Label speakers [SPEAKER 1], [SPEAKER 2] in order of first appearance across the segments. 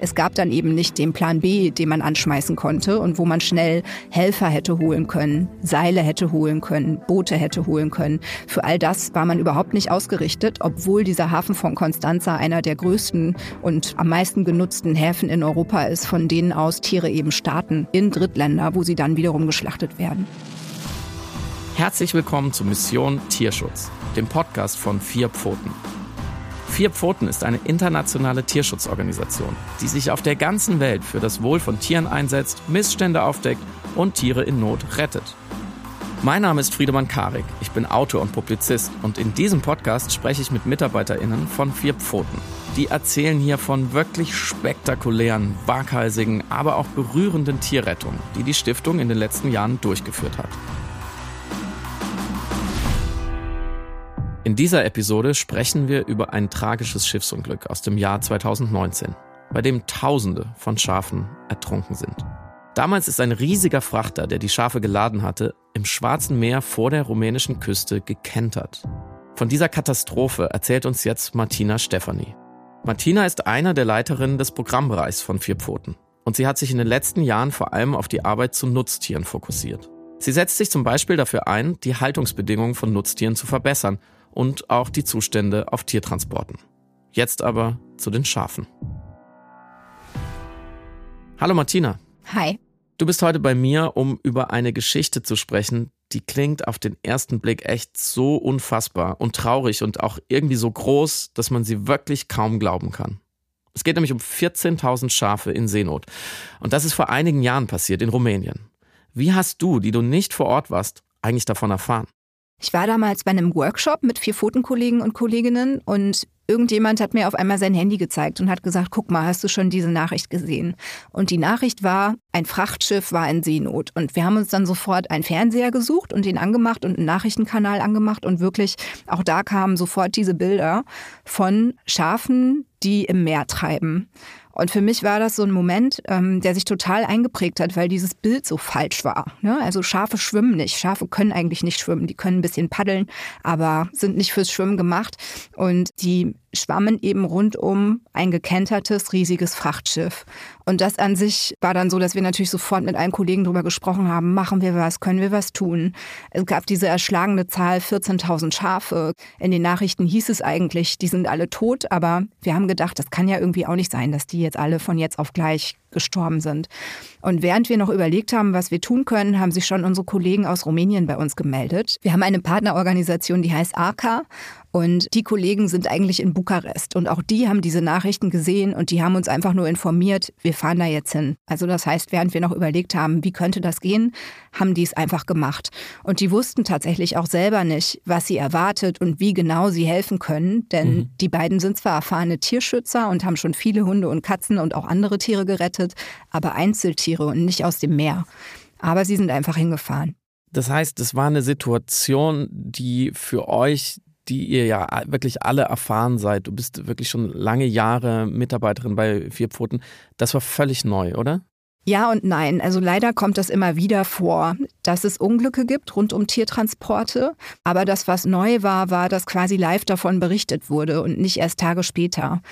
[SPEAKER 1] Es gab dann eben nicht den Plan B, den man anschmeißen konnte und wo man schnell Helfer hätte holen können, Seile hätte holen können, Boote hätte holen können. Für all das war man überhaupt nicht ausgerichtet, obwohl dieser Hafen von Constanza einer der größten und am meisten genutzten Häfen in Europa ist, von denen aus Tiere eben starten in Drittländer, wo sie dann wiederum geschlachtet werden.
[SPEAKER 2] Herzlich willkommen zu Mission Tierschutz, dem Podcast von Vier Pfoten. Vier Pfoten ist eine internationale Tierschutzorganisation, die sich auf der ganzen Welt für das Wohl von Tieren einsetzt, Missstände aufdeckt und Tiere in Not rettet. Mein Name ist Friedemann Karik, ich bin Autor und Publizist und in diesem Podcast spreche ich mit MitarbeiterInnen von Vier Pfoten. Die erzählen hier von wirklich spektakulären, waghalsigen, aber auch berührenden Tierrettungen, die die Stiftung in den letzten Jahren durchgeführt hat. In dieser Episode sprechen wir über ein tragisches Schiffsunglück aus dem Jahr 2019, bei dem Tausende von Schafen ertrunken sind. Damals ist ein riesiger Frachter, der die Schafe geladen hatte, im Schwarzen Meer vor der rumänischen Küste gekentert. Von dieser Katastrophe erzählt uns jetzt Martina Stefani. Martina ist einer der Leiterinnen des Programmbereichs von Vier Pfoten und sie hat sich in den letzten Jahren vor allem auf die Arbeit zu Nutztieren fokussiert. Sie setzt sich zum Beispiel dafür ein, die Haltungsbedingungen von Nutztieren zu verbessern und auch die Zustände auf Tiertransporten. Jetzt aber zu den Schafen. Hallo Martina.
[SPEAKER 1] Hi.
[SPEAKER 2] Du bist heute bei mir, um über eine Geschichte zu sprechen, die klingt auf den ersten Blick echt so unfassbar und traurig und auch irgendwie so groß, dass man sie wirklich kaum glauben kann. Es geht nämlich um 14.000 Schafe in Seenot. Und das ist vor einigen Jahren passiert in Rumänien. Wie hast du, die du nicht vor Ort warst, eigentlich davon erfahren?
[SPEAKER 1] Ich war damals bei einem Workshop mit vier Pfotenkollegen und Kolleginnen und irgendjemand hat mir auf einmal sein Handy gezeigt und hat gesagt, guck mal, hast du schon diese Nachricht gesehen? Und die Nachricht war, ein Frachtschiff war in Seenot. Und wir haben uns dann sofort einen Fernseher gesucht und den angemacht und einen Nachrichtenkanal angemacht und wirklich auch da kamen sofort diese Bilder von Schafen, die im Meer treiben. Und für mich war das so ein Moment, ähm, der sich total eingeprägt hat, weil dieses Bild so falsch war. Ne? Also Schafe schwimmen nicht. Schafe können eigentlich nicht schwimmen. Die können ein bisschen paddeln, aber sind nicht fürs Schwimmen gemacht. Und die schwammen eben rund um ein gekentertes, riesiges Frachtschiff. Und das an sich war dann so, dass wir natürlich sofort mit allen Kollegen darüber gesprochen haben, machen wir was, können wir was tun. Es gab diese erschlagene Zahl 14.000 Schafe. In den Nachrichten hieß es eigentlich, die sind alle tot, aber wir haben gedacht, das kann ja irgendwie auch nicht sein, dass die jetzt alle von jetzt auf gleich gestorben sind. Und während wir noch überlegt haben, was wir tun können, haben sich schon unsere Kollegen aus Rumänien bei uns gemeldet. Wir haben eine Partnerorganisation, die heißt ARCA und die Kollegen sind eigentlich in Bukarest und auch die haben diese Nachrichten gesehen und die haben uns einfach nur informiert, wir fahren da jetzt hin. Also das heißt, während wir noch überlegt haben, wie könnte das gehen, haben die es einfach gemacht. Und die wussten tatsächlich auch selber nicht, was sie erwartet und wie genau sie helfen können, denn mhm. die beiden sind zwar erfahrene Tierschützer und haben schon viele Hunde und Katzen und auch andere Tiere gerettet, aber Einzeltiere und nicht aus dem Meer. Aber sie sind einfach hingefahren.
[SPEAKER 2] Das heißt, es war eine Situation, die für euch die ihr ja wirklich alle erfahren seid. Du bist wirklich schon lange Jahre Mitarbeiterin bei Vier Pfoten. Das war völlig neu, oder?
[SPEAKER 1] Ja und nein. Also leider kommt das immer wieder vor, dass es Unglücke gibt rund um Tiertransporte. Aber das, was neu war, war, dass quasi live davon berichtet wurde und nicht erst Tage später.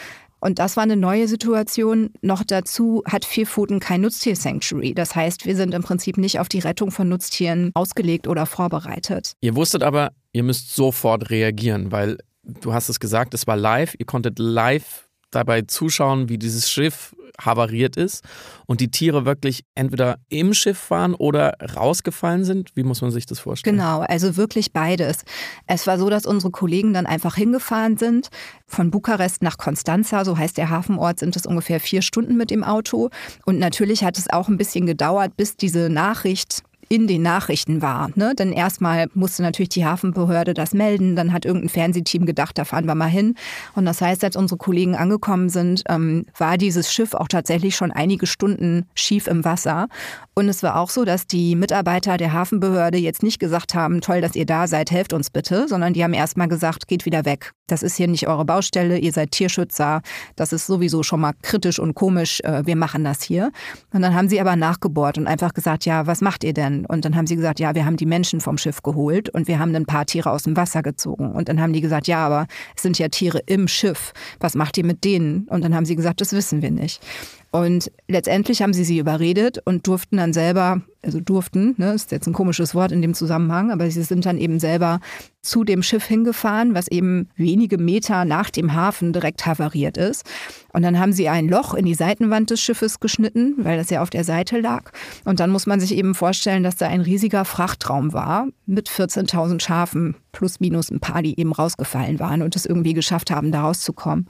[SPEAKER 1] Und das war eine neue Situation. Noch dazu hat Vierpfoten kein Nutztier-Sanctuary. Das heißt, wir sind im Prinzip nicht auf die Rettung von Nutztieren ausgelegt oder vorbereitet.
[SPEAKER 2] Ihr wusstet aber, ihr müsst sofort reagieren, weil du hast es gesagt, es war live. Ihr konntet live dabei zuschauen, wie dieses Schiff havariert ist und die Tiere wirklich entweder im Schiff waren oder rausgefallen sind? Wie muss man sich das vorstellen?
[SPEAKER 1] Genau, also wirklich beides. Es war so, dass unsere Kollegen dann einfach hingefahren sind. Von Bukarest nach Konstanza, so heißt der Hafenort, sind es ungefähr vier Stunden mit dem Auto. Und natürlich hat es auch ein bisschen gedauert, bis diese Nachricht in den Nachrichten war. Ne? Denn erstmal musste natürlich die Hafenbehörde das melden, dann hat irgendein Fernsehteam gedacht, da fahren wir mal hin. Und das heißt, als unsere Kollegen angekommen sind, ähm, war dieses Schiff auch tatsächlich schon einige Stunden schief im Wasser. Und es war auch so, dass die Mitarbeiter der Hafenbehörde jetzt nicht gesagt haben, toll, dass ihr da seid, helft uns bitte, sondern die haben erstmal gesagt, geht wieder weg. Das ist hier nicht eure Baustelle, ihr seid Tierschützer, das ist sowieso schon mal kritisch und komisch, äh, wir machen das hier. Und dann haben sie aber nachgebohrt und einfach gesagt, ja, was macht ihr denn? Und dann haben sie gesagt, ja, wir haben die Menschen vom Schiff geholt und wir haben ein paar Tiere aus dem Wasser gezogen. Und dann haben die gesagt, ja, aber es sind ja Tiere im Schiff. Was macht ihr mit denen? Und dann haben sie gesagt, das wissen wir nicht. Und letztendlich haben sie sie überredet und durften dann selber, also durften, ne, ist jetzt ein komisches Wort in dem Zusammenhang, aber sie sind dann eben selber zu dem Schiff hingefahren, was eben wenige Meter nach dem Hafen direkt havariert ist. Und dann haben sie ein Loch in die Seitenwand des Schiffes geschnitten, weil das ja auf der Seite lag. Und dann muss man sich eben vorstellen, dass da ein riesiger Frachtraum war mit 14.000 Schafen plus minus ein paar, die eben rausgefallen waren und es irgendwie geschafft haben, da rauszukommen.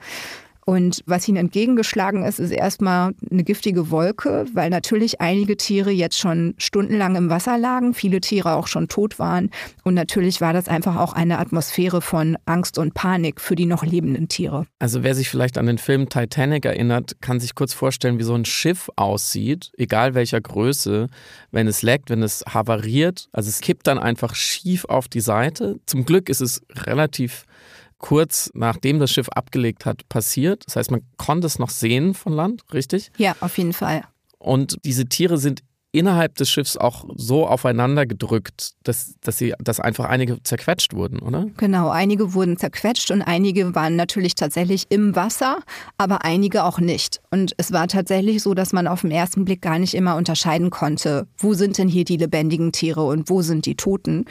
[SPEAKER 1] Und was ihnen entgegengeschlagen ist, ist erstmal eine giftige Wolke, weil natürlich einige Tiere jetzt schon stundenlang im Wasser lagen, viele Tiere auch schon tot waren. Und natürlich war das einfach auch eine Atmosphäre von Angst und Panik für die noch lebenden Tiere.
[SPEAKER 2] Also wer sich vielleicht an den Film Titanic erinnert, kann sich kurz vorstellen, wie so ein Schiff aussieht, egal welcher Größe, wenn es leckt, wenn es havariert. Also es kippt dann einfach schief auf die Seite. Zum Glück ist es relativ kurz nachdem das Schiff abgelegt hat, passiert. Das heißt, man konnte es noch sehen von Land, richtig?
[SPEAKER 1] Ja, auf jeden Fall.
[SPEAKER 2] Und diese Tiere sind innerhalb des Schiffs auch so aufeinander gedrückt, dass, dass, sie, dass einfach einige zerquetscht wurden, oder?
[SPEAKER 1] Genau, einige wurden zerquetscht und einige waren natürlich tatsächlich im Wasser, aber einige auch nicht. Und es war tatsächlich so, dass man auf den ersten Blick gar nicht immer unterscheiden konnte, wo sind denn hier die lebendigen Tiere und wo sind die Toten.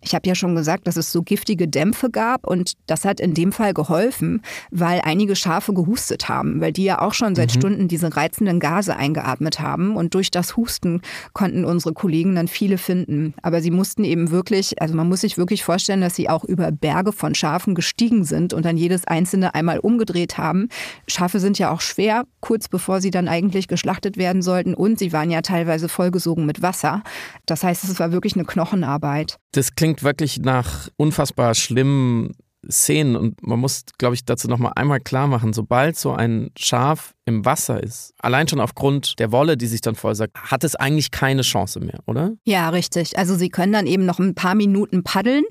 [SPEAKER 1] Ich habe ja schon gesagt, dass es so giftige Dämpfe gab und das hat in dem Fall geholfen, weil einige Schafe gehustet haben, weil die ja auch schon seit mhm. Stunden diese reizenden Gase eingeatmet haben und durch das Husten konnten unsere Kollegen dann viele finden. Aber sie mussten eben wirklich, also man muss sich wirklich vorstellen, dass sie auch über Berge von Schafen gestiegen sind und dann jedes einzelne einmal umgedreht haben. Schafe sind ja auch schwer, kurz bevor sie dann eigentlich geschlachtet werden sollten und sie waren ja teilweise vollgesogen mit Wasser. Das heißt, es war wirklich eine Knochenarbeit.
[SPEAKER 2] Das klingt wirklich nach unfassbar schlimmen Szenen und man muss, glaube ich, dazu nochmal einmal klar machen, sobald so ein Schaf im Wasser ist, allein schon aufgrund der Wolle, die sich dann vollsagt, hat es eigentlich keine Chance mehr, oder?
[SPEAKER 1] Ja, richtig. Also sie können dann eben noch ein paar Minuten paddeln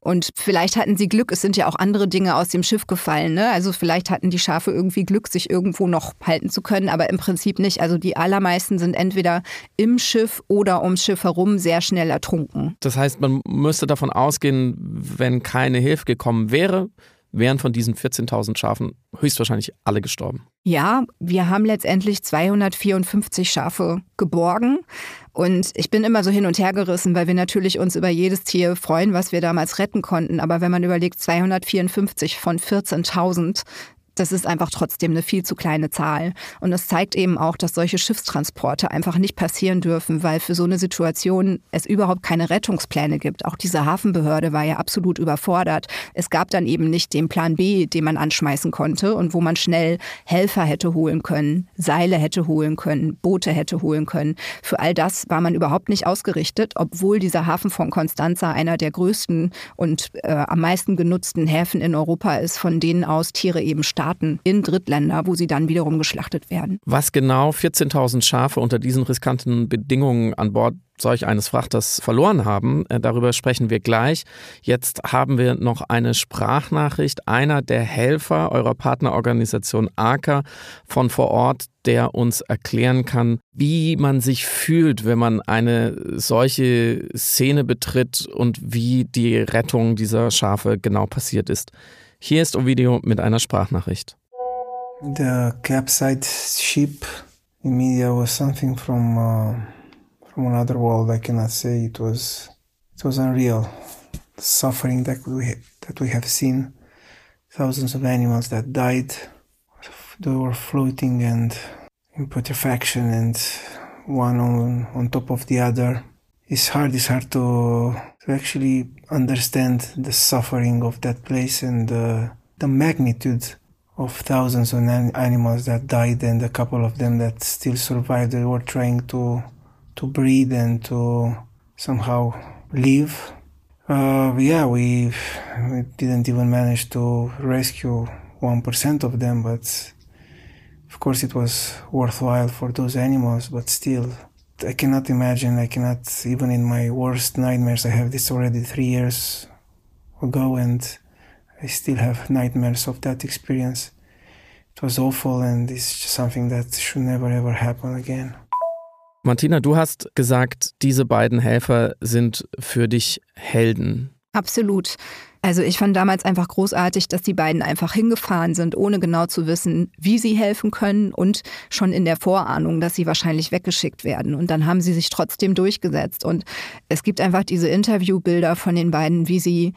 [SPEAKER 1] und vielleicht hatten sie Glück, es sind ja auch andere Dinge aus dem Schiff gefallen. Ne? Also vielleicht hatten die Schafe irgendwie Glück, sich irgendwo noch halten zu können, aber im Prinzip nicht. Also die allermeisten sind entweder im Schiff oder ums Schiff herum sehr schnell ertrunken.
[SPEAKER 2] Das heißt, man müsste davon ausgehen, wenn keine Hilfe gekommen wäre, wären von diesen 14.000 Schafen höchstwahrscheinlich alle gestorben.
[SPEAKER 1] Ja, wir haben letztendlich 254 Schafe geborgen. Und ich bin immer so hin und her gerissen, weil wir natürlich uns über jedes Tier freuen, was wir damals retten konnten. Aber wenn man überlegt, 254 von 14.000, das ist einfach trotzdem eine viel zu kleine Zahl. Und es zeigt eben auch, dass solche Schiffstransporte einfach nicht passieren dürfen, weil für so eine Situation es überhaupt keine Rettungspläne gibt. Auch diese Hafenbehörde war ja absolut überfordert. Es gab dann eben nicht den Plan B, den man anschmeißen konnte und wo man schnell Helfer hätte holen können, Seile hätte holen können, Boote hätte holen können. Für all das war man überhaupt nicht ausgerichtet, obwohl dieser Hafen von Constanza einer der größten und äh, am meisten genutzten Häfen in Europa ist, von denen aus Tiere eben starten Staaten in Drittländer, wo sie dann wiederum geschlachtet werden.
[SPEAKER 2] Was genau 14.000 Schafe unter diesen riskanten Bedingungen an Bord solch eines Frachters verloren haben. Äh, darüber sprechen wir gleich. Jetzt haben wir noch eine Sprachnachricht einer der Helfer eurer Partnerorganisation AKA von vor Ort, der uns erklären kann, wie man sich fühlt, wenn man eine solche Szene betritt und wie die Rettung dieser Schafe genau passiert ist. Hier ist Ovidio mit einer Sprachnachricht.
[SPEAKER 3] The capsized ship media was something from uh, from another world. I cannot say it was it was unreal. The suffering that we that we have seen, thousands of animals that died, they were floating and in putrefaction and one on on top of the other. It's hard. It's hard to to actually understand the suffering of that place and uh, the magnitude of thousands of animals that died and a couple of them that still survived. They were trying to to breathe and to somehow live. Uh, yeah, we, we didn't even manage to rescue one percent of them, but of course it was worthwhile for those animals. But still, I cannot imagine. I cannot even in my worst nightmares. I have this already three years ago, and I still have nightmares of that experience. It was awful, and it's just something that should never ever happen again.
[SPEAKER 2] Martina, du hast gesagt, diese beiden Helfer sind für dich Helden.
[SPEAKER 1] Absolut. Also ich fand damals einfach großartig, dass die beiden einfach hingefahren sind, ohne genau zu wissen, wie sie helfen können und schon in der Vorahnung, dass sie wahrscheinlich weggeschickt werden. Und dann haben sie sich trotzdem durchgesetzt. Und es gibt einfach diese Interviewbilder von den beiden, wie sie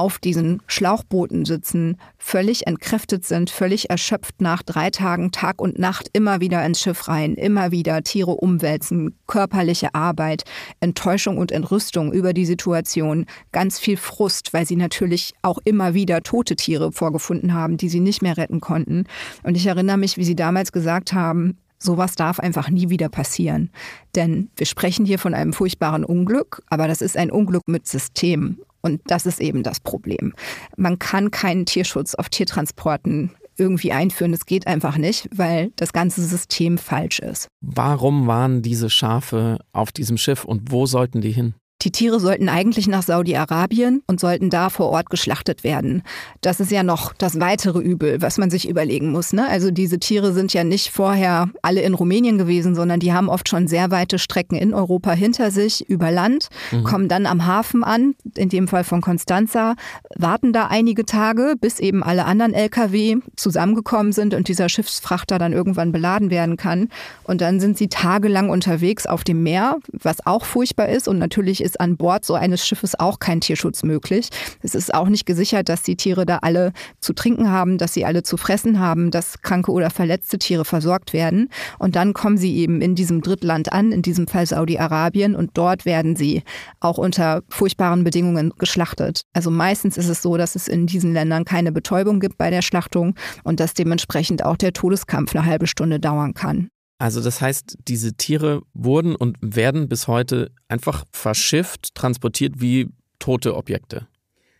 [SPEAKER 1] auf diesen Schlauchbooten sitzen, völlig entkräftet sind, völlig erschöpft nach drei Tagen Tag und Nacht immer wieder ins Schiff rein, immer wieder Tiere umwälzen, körperliche Arbeit, Enttäuschung und Entrüstung über die Situation, ganz viel Frust, weil sie natürlich auch immer wieder tote Tiere vorgefunden haben, die sie nicht mehr retten konnten. Und ich erinnere mich, wie sie damals gesagt haben, Sowas darf einfach nie wieder passieren. Denn wir sprechen hier von einem furchtbaren Unglück, aber das ist ein Unglück mit System. Und das ist eben das Problem. Man kann keinen Tierschutz auf Tiertransporten irgendwie einführen. Das geht einfach nicht, weil das ganze System falsch ist.
[SPEAKER 2] Warum waren diese Schafe auf diesem Schiff und wo sollten die hin?
[SPEAKER 1] Die Tiere sollten eigentlich nach Saudi-Arabien und sollten da vor Ort geschlachtet werden. Das ist ja noch das weitere Übel, was man sich überlegen muss. Ne? Also diese Tiere sind ja nicht vorher alle in Rumänien gewesen, sondern die haben oft schon sehr weite Strecken in Europa hinter sich, über Land, mhm. kommen dann am Hafen an, in dem Fall von Constanza, warten da einige Tage, bis eben alle anderen Lkw zusammengekommen sind und dieser Schiffsfrachter dann irgendwann beladen werden kann. Und dann sind sie tagelang unterwegs auf dem Meer, was auch furchtbar ist und natürlich ist ist an Bord so eines Schiffes auch kein Tierschutz möglich. Es ist auch nicht gesichert, dass die Tiere da alle zu trinken haben, dass sie alle zu fressen haben, dass kranke oder verletzte Tiere versorgt werden. Und dann kommen sie eben in diesem Drittland an, in diesem Fall Saudi-Arabien, und dort werden sie auch unter furchtbaren Bedingungen geschlachtet. Also meistens ist es so, dass es in diesen Ländern keine Betäubung gibt bei der Schlachtung und dass dementsprechend auch der Todeskampf eine halbe Stunde dauern kann.
[SPEAKER 2] Also das heißt, diese Tiere wurden und werden bis heute einfach verschifft, transportiert wie tote Objekte.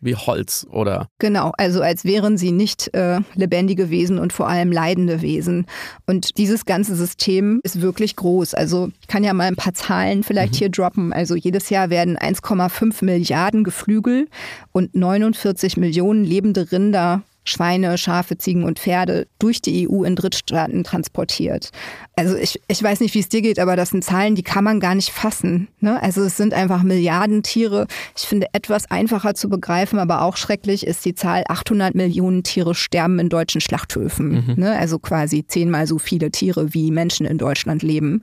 [SPEAKER 2] Wie Holz oder.
[SPEAKER 1] Genau, also als wären sie nicht äh, lebendige Wesen und vor allem leidende Wesen. Und dieses ganze System ist wirklich groß. Also ich kann ja mal ein paar Zahlen vielleicht mhm. hier droppen. Also jedes Jahr werden 1,5 Milliarden Geflügel und 49 Millionen lebende Rinder Schweine, Schafe, Ziegen und Pferde durch die EU in Drittstaaten transportiert. Also ich, ich weiß nicht, wie es dir geht, aber das sind Zahlen, die kann man gar nicht fassen. Ne? Also es sind einfach Milliarden Tiere. Ich finde etwas einfacher zu begreifen, aber auch schrecklich ist die Zahl 800 Millionen Tiere sterben in deutschen Schlachthöfen. Mhm. Ne? Also quasi zehnmal so viele Tiere, wie Menschen in Deutschland leben.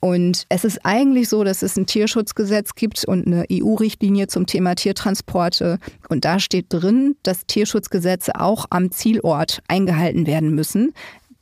[SPEAKER 1] Und es ist eigentlich so, dass es ein Tierschutzgesetz gibt und eine EU-Richtlinie zum Thema Tiertransporte. Und da steht drin, dass Tierschutzgesetze auch am Zielort eingehalten werden müssen.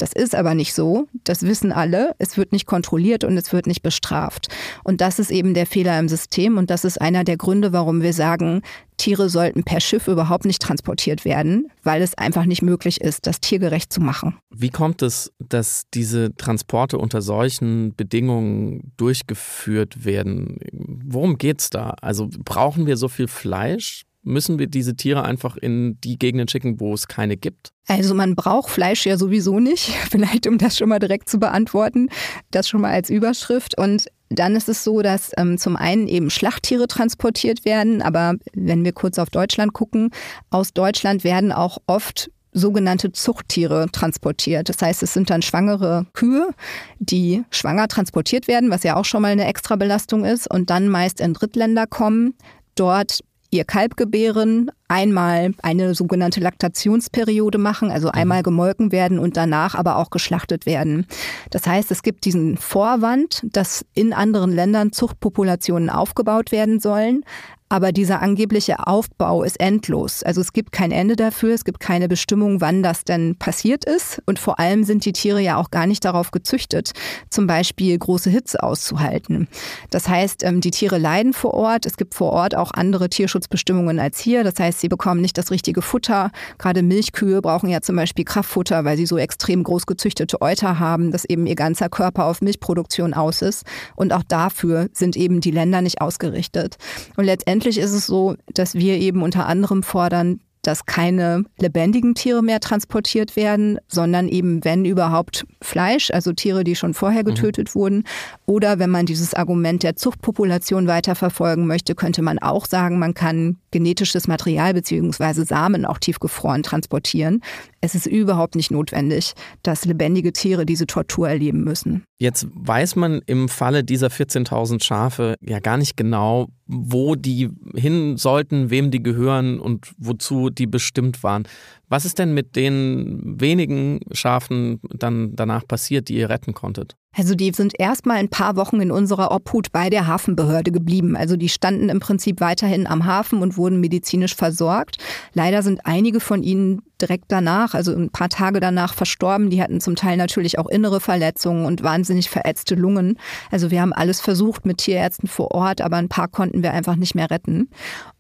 [SPEAKER 1] Das ist aber nicht so. Das wissen alle. Es wird nicht kontrolliert und es wird nicht bestraft. Und das ist eben der Fehler im System. Und das ist einer der Gründe, warum wir sagen, Tiere sollten per Schiff überhaupt nicht transportiert werden, weil es einfach nicht möglich ist, das tiergerecht zu machen.
[SPEAKER 2] Wie kommt es, dass diese Transporte unter solchen Bedingungen durchgeführt werden? Worum geht es da? Also brauchen wir so viel Fleisch? Müssen wir diese Tiere einfach in die Gegenden schicken, wo es keine gibt?
[SPEAKER 1] Also man braucht Fleisch ja sowieso nicht, vielleicht um das schon mal direkt zu beantworten, das schon mal als Überschrift. Und dann ist es so, dass ähm, zum einen eben Schlachttiere transportiert werden, aber wenn wir kurz auf Deutschland gucken, aus Deutschland werden auch oft sogenannte Zuchttiere transportiert. Das heißt, es sind dann schwangere Kühe, die schwanger transportiert werden, was ja auch schon mal eine Extrabelastung ist, und dann meist in Drittländer kommen, dort ihr Kalb gebären, einmal eine sogenannte Laktationsperiode machen, also mhm. einmal gemolken werden und danach aber auch geschlachtet werden. Das heißt, es gibt diesen Vorwand, dass in anderen Ländern Zuchtpopulationen aufgebaut werden sollen, aber dieser angebliche Aufbau ist endlos. Also es gibt kein Ende dafür, es gibt keine Bestimmung, wann das denn passiert ist. Und vor allem sind die Tiere ja auch gar nicht darauf gezüchtet, zum Beispiel große Hitze auszuhalten. Das heißt, ähm, die Tiere leiden vor Ort. Es gibt vor Ort auch andere Tierschutzbestimmungen als hier. Das heißt, sie bekommen nicht das richtige Futter. Gerade Milchkühe brauchen ja zum Beispiel Kraftfutter, weil sie so extrem groß gezüchtete Euter haben, dass eben ihr ganzer Körper auf Milchproduktion aus ist. Und auch dafür sind eben die Länder nicht ausgerichtet. Und letztendlich Letztendlich ist es so, dass wir eben unter anderem fordern, dass keine lebendigen Tiere mehr transportiert werden, sondern eben, wenn überhaupt, Fleisch, also Tiere, die schon vorher mhm. getötet mhm. wurden. Oder wenn man dieses Argument der Zuchtpopulation weiterverfolgen möchte, könnte man auch sagen, man kann genetisches Material bzw. Samen auch tiefgefroren transportieren. Es ist überhaupt nicht notwendig, dass lebendige Tiere diese Tortur erleben müssen.
[SPEAKER 2] Jetzt weiß man im Falle dieser 14.000 Schafe ja gar nicht genau, wo die hin sollten, wem die gehören und wozu die bestimmt waren. Was ist denn mit den wenigen Schafen dann danach passiert, die ihr retten konntet?
[SPEAKER 1] Also die sind erstmal ein paar Wochen in unserer Obhut bei der Hafenbehörde geblieben. Also die standen im Prinzip weiterhin am Hafen und wurden medizinisch versorgt. Leider sind einige von ihnen direkt danach, also ein paar Tage danach verstorben. Die hatten zum Teil natürlich auch innere Verletzungen und wahnsinnig verätzte Lungen. Also wir haben alles versucht mit Tierärzten vor Ort, aber ein paar konnten wir einfach nicht mehr retten.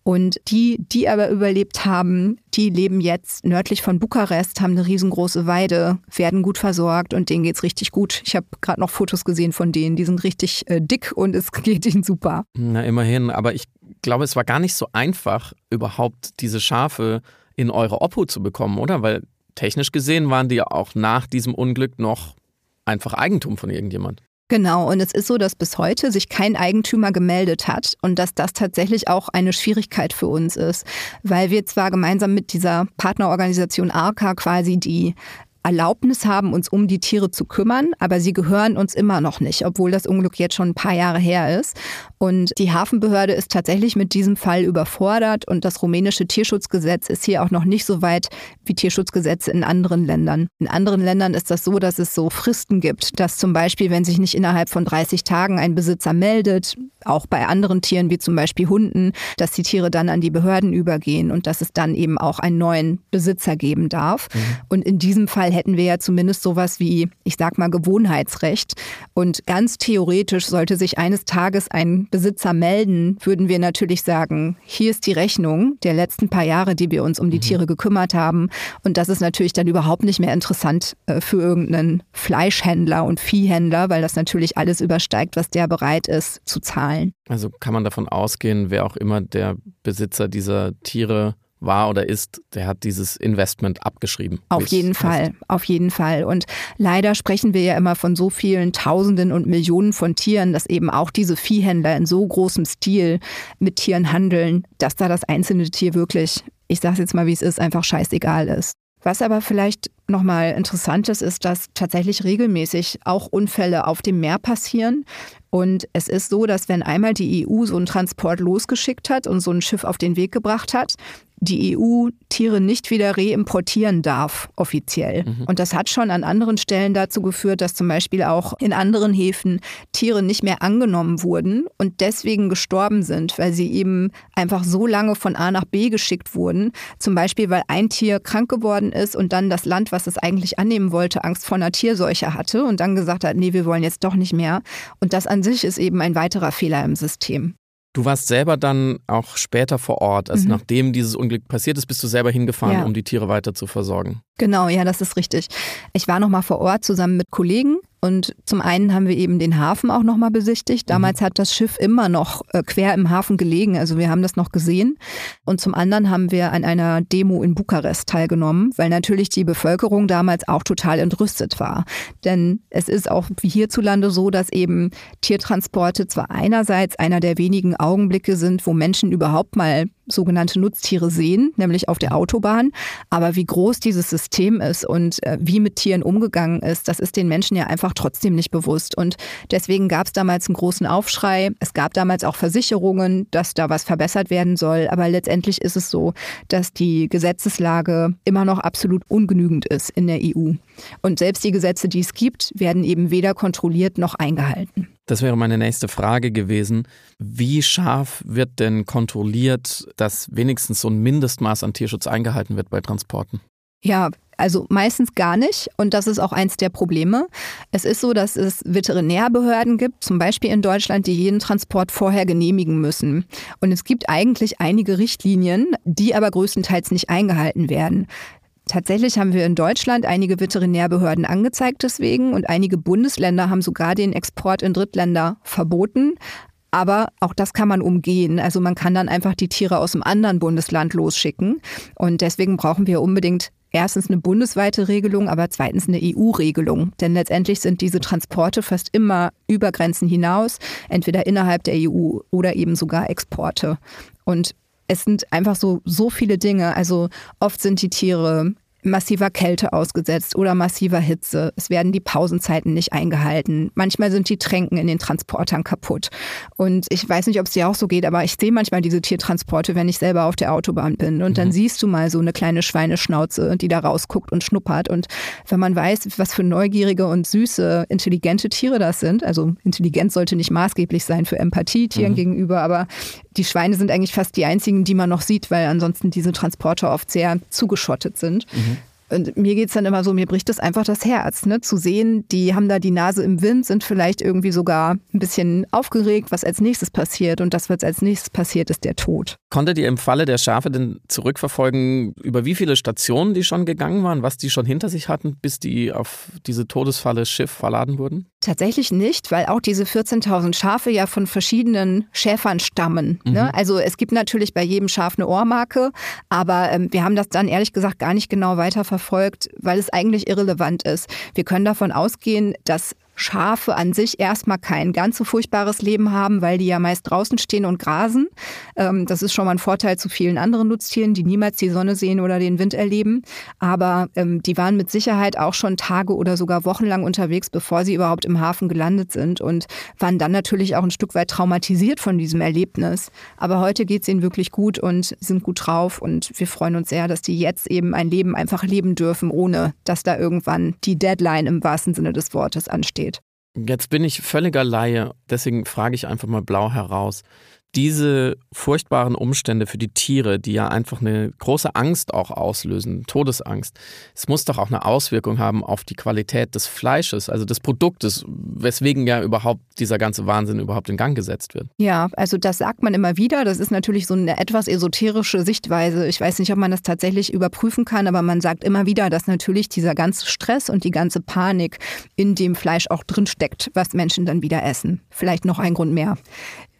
[SPEAKER 1] Und die, die aber überlebt haben, die leben jetzt nördlich von Bukarest, haben eine riesengroße Weide, werden gut versorgt und denen geht's richtig gut. Ich habe gerade noch Fotos gesehen von denen, die sind richtig äh, dick und es geht ihnen super.
[SPEAKER 2] Na, immerhin, aber ich glaube, es war gar nicht so einfach, überhaupt diese Schafe in eure Obhut zu bekommen, oder? Weil technisch gesehen waren die ja auch nach diesem Unglück noch einfach Eigentum von irgendjemand.
[SPEAKER 1] Genau, und es ist so, dass bis heute sich kein Eigentümer gemeldet hat und dass das tatsächlich auch eine Schwierigkeit für uns ist, weil wir zwar gemeinsam mit dieser Partnerorganisation ARCA quasi die Erlaubnis haben, uns um die Tiere zu kümmern, aber sie gehören uns immer noch nicht, obwohl das Unglück jetzt schon ein paar Jahre her ist. Und die Hafenbehörde ist tatsächlich mit diesem Fall überfordert und das rumänische Tierschutzgesetz ist hier auch noch nicht so weit wie Tierschutzgesetze in anderen Ländern. In anderen Ländern ist das so, dass es so Fristen gibt, dass zum Beispiel, wenn sich nicht innerhalb von 30 Tagen ein Besitzer meldet, auch bei anderen Tieren wie zum Beispiel Hunden, dass die Tiere dann an die Behörden übergehen und dass es dann eben auch einen neuen Besitzer geben darf. Mhm. Und in diesem Fall hätten wir ja zumindest sowas wie, ich sag mal, Gewohnheitsrecht. Und ganz theoretisch sollte sich eines Tages ein Besitzer melden, würden wir natürlich sagen, hier ist die Rechnung der letzten paar Jahre, die wir uns um die mhm. Tiere gekümmert haben. Und das ist natürlich dann überhaupt nicht mehr interessant äh, für irgendeinen Fleischhändler und Viehhändler, weil das natürlich alles übersteigt, was der bereit ist zu zahlen.
[SPEAKER 2] Also kann man davon ausgehen, wer auch immer der Besitzer dieser Tiere war oder ist, der hat dieses Investment abgeschrieben.
[SPEAKER 1] Auf jeden Fall, heißt. auf jeden Fall. Und leider sprechen wir ja immer von so vielen Tausenden und Millionen von Tieren, dass eben auch diese Viehhändler in so großem Stil mit Tieren handeln, dass da das einzelne Tier wirklich, ich sage es jetzt mal, wie es ist, einfach scheißegal ist. Was aber vielleicht nochmal interessant ist, ist, dass tatsächlich regelmäßig auch Unfälle auf dem Meer passieren. Und es ist so, dass wenn einmal die EU so einen Transport losgeschickt hat und so ein Schiff auf den Weg gebracht hat, die EU Tiere nicht wieder reimportieren darf, offiziell. Mhm. Und das hat schon an anderen Stellen dazu geführt, dass zum Beispiel auch in anderen Häfen Tiere nicht mehr angenommen wurden und deswegen gestorben sind, weil sie eben einfach so lange von A nach B geschickt wurden. Zum Beispiel, weil ein Tier krank geworden ist und dann das Land, was es eigentlich annehmen wollte, Angst vor einer Tierseuche hatte und dann gesagt hat, nee, wir wollen jetzt doch nicht mehr. Und das an sich ist eben ein weiterer Fehler im System.
[SPEAKER 2] Du warst selber dann auch später vor Ort. Also mhm. nachdem dieses Unglück passiert ist, bist du selber hingefahren, ja. um die Tiere weiter zu versorgen.
[SPEAKER 1] Genau, ja, das ist richtig. Ich war noch mal vor Ort zusammen mit Kollegen und zum einen haben wir eben den Hafen auch nochmal besichtigt. Damals mhm. hat das Schiff immer noch äh, quer im Hafen gelegen, also wir haben das noch gesehen. Und zum anderen haben wir an einer Demo in Bukarest teilgenommen, weil natürlich die Bevölkerung damals auch total entrüstet war. Denn es ist auch wie hierzulande so, dass eben Tiertransporte zwar einerseits einer der wenigen Augenblicke sind, wo Menschen überhaupt mal sogenannte Nutztiere sehen, nämlich auf der Autobahn. Aber wie groß dieses System ist und äh, wie mit Tieren umgegangen ist, das ist den Menschen ja einfach trotzdem nicht bewusst. Und deswegen gab es damals einen großen Aufschrei. Es gab damals auch Versicherungen, dass da was verbessert werden soll. Aber letztendlich ist es so, dass die Gesetzeslage immer noch absolut ungenügend ist in der EU. Und selbst die Gesetze, die es gibt, werden eben weder kontrolliert noch eingehalten.
[SPEAKER 2] Das wäre meine nächste Frage gewesen. Wie scharf wird denn kontrolliert, dass wenigstens so ein Mindestmaß an Tierschutz eingehalten wird bei Transporten?
[SPEAKER 1] Ja, also meistens gar nicht. Und das ist auch eins der Probleme. Es ist so, dass es Veterinärbehörden gibt, zum Beispiel in Deutschland, die jeden Transport vorher genehmigen müssen. Und es gibt eigentlich einige Richtlinien, die aber größtenteils nicht eingehalten werden. Tatsächlich haben wir in Deutschland einige Veterinärbehörden angezeigt deswegen und einige Bundesländer haben sogar den Export in Drittländer verboten. Aber auch das kann man umgehen. Also man kann dann einfach die Tiere aus einem anderen Bundesland losschicken. Und deswegen brauchen wir unbedingt erstens eine bundesweite Regelung, aber zweitens eine EU-Regelung. Denn letztendlich sind diese Transporte fast immer über Grenzen hinaus, entweder innerhalb der EU oder eben sogar Exporte. Und es sind einfach so, so viele Dinge. Also oft sind die Tiere massiver Kälte ausgesetzt oder massiver Hitze. Es werden die Pausenzeiten nicht eingehalten. Manchmal sind die Tränken in den Transportern kaputt. Und ich weiß nicht, ob es dir auch so geht, aber ich sehe manchmal diese Tiertransporte, wenn ich selber auf der Autobahn bin. Und mhm. dann siehst du mal so eine kleine Schweineschnauze, die da rausguckt und schnuppert. Und wenn man weiß, was für neugierige und süße, intelligente Tiere das sind, also Intelligenz sollte nicht maßgeblich sein für Empathie Tieren mhm. gegenüber, aber die Schweine sind eigentlich fast die einzigen, die man noch sieht, weil ansonsten diese Transporter oft sehr zugeschottet sind. Mhm. Und mir geht es dann immer so, mir bricht das einfach das Herz, ne? zu sehen, die haben da die Nase im Wind, sind vielleicht irgendwie sogar ein bisschen aufgeregt, was als nächstes passiert. Und das, was als nächstes passiert, ist der Tod.
[SPEAKER 2] Konntet ihr im Falle der Schafe denn zurückverfolgen, über wie viele Stationen die schon gegangen waren, was die schon hinter sich hatten, bis die auf diese Todesfalle Schiff verladen wurden?
[SPEAKER 1] Tatsächlich nicht, weil auch diese 14.000 Schafe ja von verschiedenen Schäfern stammen. Ne? Mhm. Ne? Also es gibt natürlich bei jedem Schaf eine Ohrmarke, aber ähm, wir haben das dann ehrlich gesagt gar nicht genau weiterverfolgt, weil es eigentlich irrelevant ist. Wir können davon ausgehen, dass Schafe an sich erstmal kein ganz so furchtbares Leben haben, weil die ja meist draußen stehen und grasen. Ähm, das ist schon mal ein Vorteil zu vielen anderen Nutztieren, die niemals die Sonne sehen oder den Wind erleben. Aber ähm, die waren mit Sicherheit auch schon Tage oder sogar Wochen lang unterwegs, bevor sie überhaupt im Hafen gelandet sind und waren dann natürlich auch ein Stück weit traumatisiert von diesem Erlebnis. Aber heute geht es ihnen wirklich gut und sind gut drauf und wir freuen uns sehr, dass die jetzt eben ein Leben einfach leben dürfen, ohne dass da irgendwann die Deadline im wahrsten Sinne des Wortes ansteht steht.
[SPEAKER 2] Jetzt bin ich völliger Laie, deswegen frage ich einfach mal blau heraus diese furchtbaren Umstände für die Tiere, die ja einfach eine große Angst auch auslösen, Todesangst, es muss doch auch eine Auswirkung haben auf die Qualität des Fleisches, also des Produktes, weswegen ja überhaupt dieser ganze Wahnsinn überhaupt in Gang gesetzt wird.
[SPEAKER 1] Ja, also das sagt man immer wieder. Das ist natürlich so eine etwas esoterische Sichtweise. Ich weiß nicht, ob man das tatsächlich überprüfen kann, aber man sagt immer wieder, dass natürlich dieser ganze Stress und die ganze Panik in dem Fleisch auch drinsteckt, was Menschen dann wieder essen. Vielleicht noch ein Grund mehr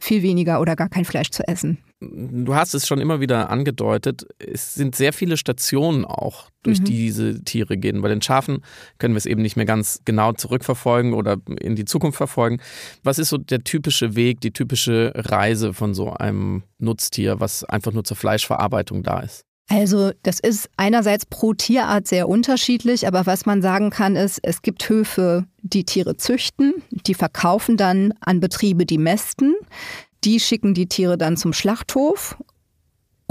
[SPEAKER 1] viel weniger oder gar kein Fleisch zu essen.
[SPEAKER 2] Du hast es schon immer wieder angedeutet, es sind sehr viele Stationen auch, durch mhm. die diese Tiere gehen. Bei den Schafen können wir es eben nicht mehr ganz genau zurückverfolgen oder in die Zukunft verfolgen. Was ist so der typische Weg, die typische Reise von so einem Nutztier, was einfach nur zur Fleischverarbeitung da ist?
[SPEAKER 1] Also das ist einerseits pro Tierart sehr unterschiedlich, aber was man sagen kann ist, es gibt Höfe, die Tiere züchten, die verkaufen dann an Betriebe, die mästen. Die schicken die Tiere dann zum Schlachthof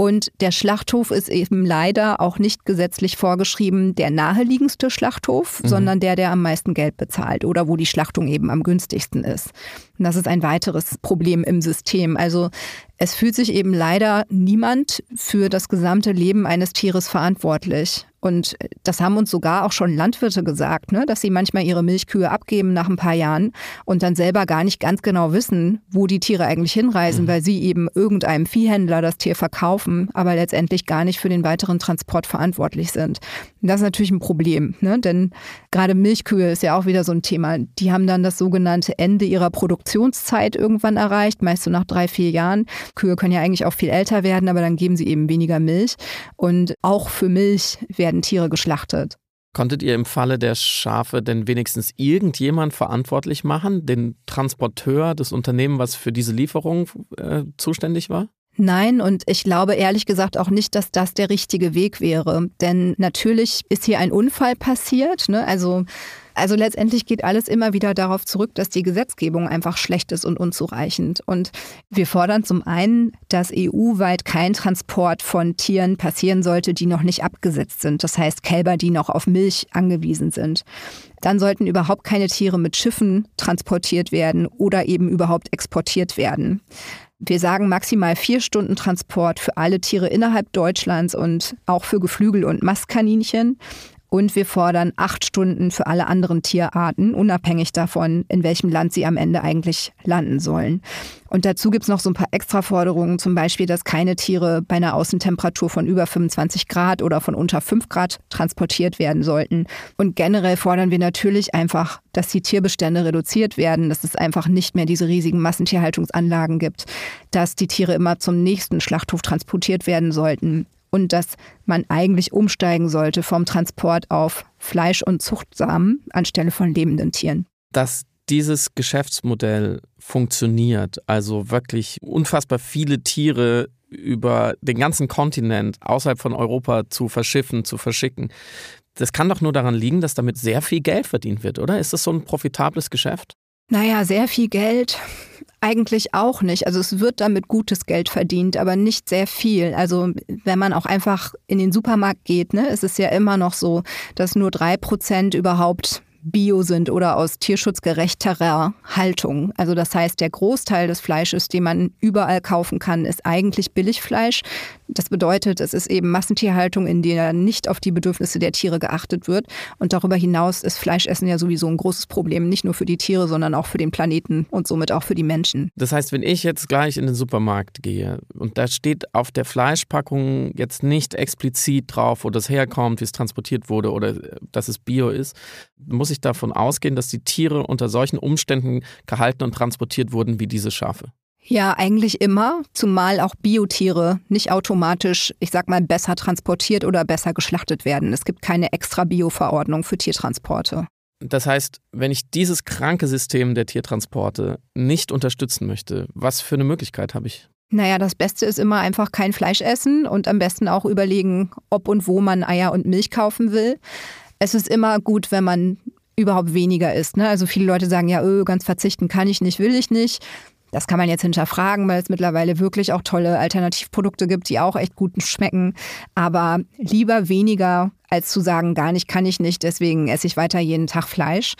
[SPEAKER 1] und der Schlachthof ist eben leider auch nicht gesetzlich vorgeschrieben der naheliegendste Schlachthof, mhm. sondern der, der am meisten Geld bezahlt oder wo die Schlachtung eben am günstigsten ist. Und das ist ein weiteres Problem im System. Also es fühlt sich eben leider niemand für das gesamte Leben eines Tieres verantwortlich. Und das haben uns sogar auch schon Landwirte gesagt, ne, dass sie manchmal ihre Milchkühe abgeben nach ein paar Jahren und dann selber gar nicht ganz genau wissen, wo die Tiere eigentlich hinreisen, mhm. weil sie eben irgendeinem Viehhändler das Tier verkaufen, aber letztendlich gar nicht für den weiteren Transport verantwortlich sind. Und das ist natürlich ein Problem, ne? denn gerade Milchkühe ist ja auch wieder so ein Thema. Die haben dann das sogenannte Ende ihrer Produktionszeit irgendwann erreicht, meist so nach drei, vier Jahren. Kühe können ja eigentlich auch viel älter werden, aber dann geben sie eben weniger Milch. Und auch für Milch werden werden Tiere geschlachtet.
[SPEAKER 2] Konntet ihr im Falle der Schafe denn wenigstens irgendjemand verantwortlich machen, den Transporteur, das Unternehmen, was für diese Lieferung äh, zuständig war?
[SPEAKER 1] Nein, und ich glaube ehrlich gesagt auch nicht, dass das der richtige Weg wäre. Denn natürlich ist hier ein Unfall passiert. Ne? Also also letztendlich geht alles immer wieder darauf zurück, dass die Gesetzgebung einfach schlecht ist und unzureichend. Und wir fordern zum einen, dass EU-weit kein Transport von Tieren passieren sollte, die noch nicht abgesetzt sind. Das heißt Kälber, die noch auf Milch angewiesen sind. Dann sollten überhaupt keine Tiere mit Schiffen transportiert werden oder eben überhaupt exportiert werden. Wir sagen maximal vier Stunden Transport für alle Tiere innerhalb Deutschlands und auch für Geflügel und Mastkaninchen. Und wir fordern acht Stunden für alle anderen Tierarten, unabhängig davon, in welchem Land sie am Ende eigentlich landen sollen. Und dazu gibt es noch so ein paar Extraforderungen, zum Beispiel, dass keine Tiere bei einer Außentemperatur von über 25 Grad oder von unter 5 Grad transportiert werden sollten. Und generell fordern wir natürlich einfach, dass die Tierbestände reduziert werden, dass es einfach nicht mehr diese riesigen Massentierhaltungsanlagen gibt, dass die Tiere immer zum nächsten Schlachthof transportiert werden sollten und dass man eigentlich umsteigen sollte vom Transport auf Fleisch und Zuchtsamen anstelle von lebenden Tieren.
[SPEAKER 2] Dass dieses Geschäftsmodell funktioniert, also wirklich unfassbar viele Tiere über den ganzen Kontinent außerhalb von Europa zu verschiffen, zu verschicken. Das kann doch nur daran liegen, dass damit sehr viel Geld verdient wird, oder? Ist das so ein profitables Geschäft?
[SPEAKER 1] Naja, sehr viel Geld eigentlich auch nicht. Also es wird damit gutes Geld verdient, aber nicht sehr viel. Also wenn man auch einfach in den Supermarkt geht, ne, ist es ja immer noch so, dass nur drei Prozent überhaupt bio sind oder aus tierschutzgerechterer Haltung. Also das heißt, der Großteil des Fleisches, den man überall kaufen kann, ist eigentlich Billigfleisch. Das bedeutet, es ist eben Massentierhaltung, in der nicht auf die Bedürfnisse der Tiere geachtet wird. Und darüber hinaus ist Fleischessen ja sowieso ein großes Problem, nicht nur für die Tiere, sondern auch für den Planeten und somit auch für die Menschen.
[SPEAKER 2] Das heißt, wenn ich jetzt gleich in den Supermarkt gehe und da steht auf der Fleischpackung jetzt nicht explizit drauf, wo das herkommt, wie es transportiert wurde oder dass es bio ist, muss ich davon ausgehen, dass die Tiere unter solchen Umständen gehalten und transportiert wurden wie diese Schafe.
[SPEAKER 1] Ja, eigentlich immer, zumal auch Biotiere nicht automatisch, ich sag mal, besser transportiert oder besser geschlachtet werden. Es gibt keine extra Bio-Verordnung für Tiertransporte.
[SPEAKER 2] Das heißt, wenn ich dieses kranke System der Tiertransporte nicht unterstützen möchte, was für eine Möglichkeit habe ich?
[SPEAKER 1] Naja, das Beste ist immer einfach kein Fleisch essen und am besten auch überlegen, ob und wo man Eier und Milch kaufen will. Es ist immer gut, wenn man überhaupt weniger isst. Ne? Also viele Leute sagen ja, öh, ganz verzichten kann ich nicht, will ich nicht. Das kann man jetzt hinterfragen, weil es mittlerweile wirklich auch tolle Alternativprodukte gibt, die auch echt gut schmecken. Aber lieber weniger, als zu sagen, gar nicht kann ich nicht, deswegen esse ich weiter jeden Tag Fleisch.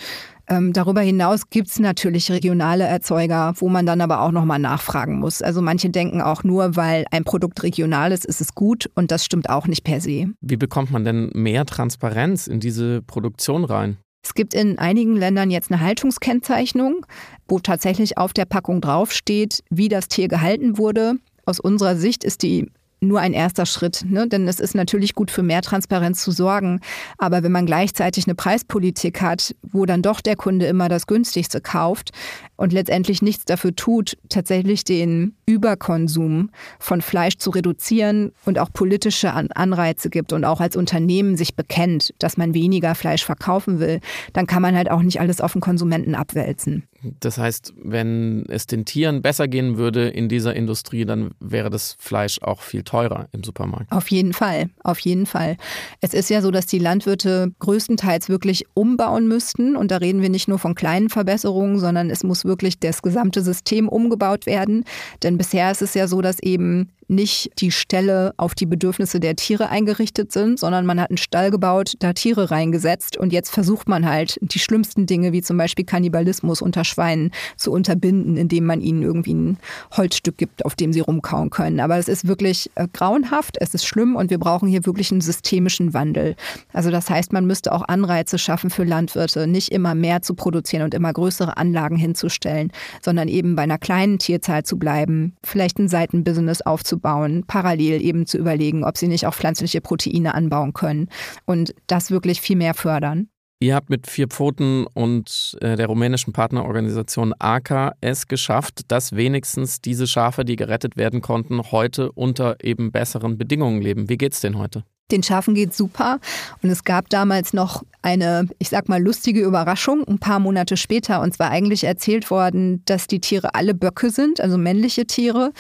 [SPEAKER 1] Ähm, darüber hinaus gibt es natürlich regionale Erzeuger, wo man dann aber auch nochmal nachfragen muss. Also manche denken auch nur, weil ein Produkt regional ist, ist es gut und das stimmt auch nicht per se.
[SPEAKER 2] Wie bekommt man denn mehr Transparenz in diese Produktion rein?
[SPEAKER 1] Es gibt in einigen Ländern jetzt eine Haltungskennzeichnung, wo tatsächlich auf der Packung draufsteht, wie das Tier gehalten wurde. Aus unserer Sicht ist die nur ein erster Schritt, ne? denn es ist natürlich gut für mehr Transparenz zu sorgen. Aber wenn man gleichzeitig eine Preispolitik hat, wo dann doch der Kunde immer das günstigste kauft und letztendlich nichts dafür tut, tatsächlich den Überkonsum von Fleisch zu reduzieren und auch politische Anreize gibt und auch als Unternehmen sich bekennt, dass man weniger Fleisch verkaufen will, dann kann man halt auch nicht alles auf den Konsumenten abwälzen.
[SPEAKER 2] Das heißt, wenn es den Tieren besser gehen würde in dieser Industrie, dann wäre das Fleisch auch viel teurer im Supermarkt.
[SPEAKER 1] Auf jeden Fall, auf jeden Fall. Es ist ja so, dass die Landwirte größtenteils wirklich umbauen müssten. Und da reden wir nicht nur von kleinen Verbesserungen, sondern es muss wirklich das gesamte System umgebaut werden. Denn bisher ist es ja so, dass eben nicht die Ställe auf die Bedürfnisse der Tiere eingerichtet sind, sondern man hat einen Stall gebaut, da Tiere reingesetzt und jetzt versucht man halt die schlimmsten Dinge wie zum Beispiel Kannibalismus unter Schweinen zu unterbinden, indem man ihnen irgendwie ein Holzstück gibt, auf dem sie rumkauen können. Aber es ist wirklich äh, grauenhaft, es ist schlimm und wir brauchen hier wirklich einen systemischen Wandel. Also das heißt, man müsste auch Anreize schaffen für Landwirte, nicht immer mehr zu produzieren und immer größere Anlagen hinzustellen, sondern eben bei einer kleinen Tierzahl zu bleiben, vielleicht ein Seitenbusiness aufzubauen aufzubauen, parallel eben zu überlegen, ob sie nicht auch pflanzliche Proteine anbauen können und das wirklich viel mehr fördern.
[SPEAKER 2] Ihr habt mit Vier Pfoten und äh, der rumänischen Partnerorganisation AKA es geschafft, dass wenigstens diese Schafe, die gerettet werden konnten, heute unter eben besseren Bedingungen leben. Wie geht's denn heute?
[SPEAKER 1] Den Schafen geht super. Und es gab damals noch eine, ich sag mal, lustige Überraschung, ein paar Monate später. Und zwar eigentlich erzählt worden, dass die Tiere alle Böcke sind, also männliche Tiere.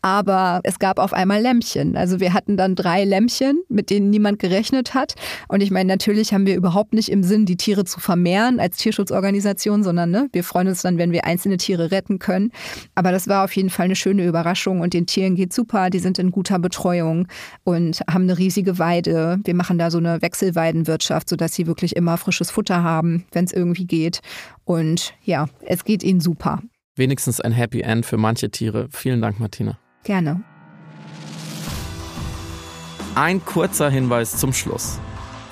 [SPEAKER 1] Aber es gab auf einmal Lämmchen. Also wir hatten dann drei Lämmchen, mit denen niemand gerechnet hat. Und ich meine, natürlich haben wir überhaupt nicht im Sinn, die Tiere zu vermehren als Tierschutzorganisation, sondern ne, wir freuen uns dann, wenn wir einzelne Tiere retten können. Aber das war auf jeden Fall eine schöne Überraschung. Und den Tieren geht super. Die sind in guter Betreuung und haben eine riesige Weide Weide. Wir machen da so eine Wechselweidenwirtschaft, sodass sie wirklich immer frisches Futter haben, wenn es irgendwie geht. Und ja, es geht ihnen super.
[SPEAKER 2] Wenigstens ein Happy End für manche Tiere. Vielen Dank, Martina.
[SPEAKER 1] Gerne.
[SPEAKER 2] Ein kurzer Hinweis zum Schluss.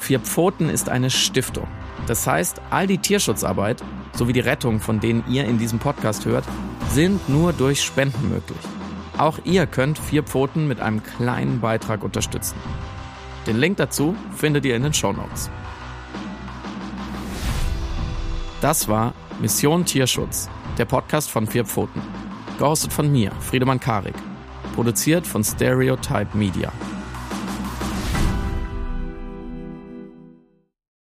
[SPEAKER 2] Vier Pfoten ist eine Stiftung. Das heißt, all die Tierschutzarbeit sowie die Rettung, von denen ihr in diesem Podcast hört, sind nur durch Spenden möglich. Auch ihr könnt Vier Pfoten mit einem kleinen Beitrag unterstützen. Den Link dazu findet ihr in den Show Notes. Das war Mission Tierschutz, der Podcast von Vier Pfoten. Gehostet von mir, Friedemann Karik. Produziert von Stereotype Media.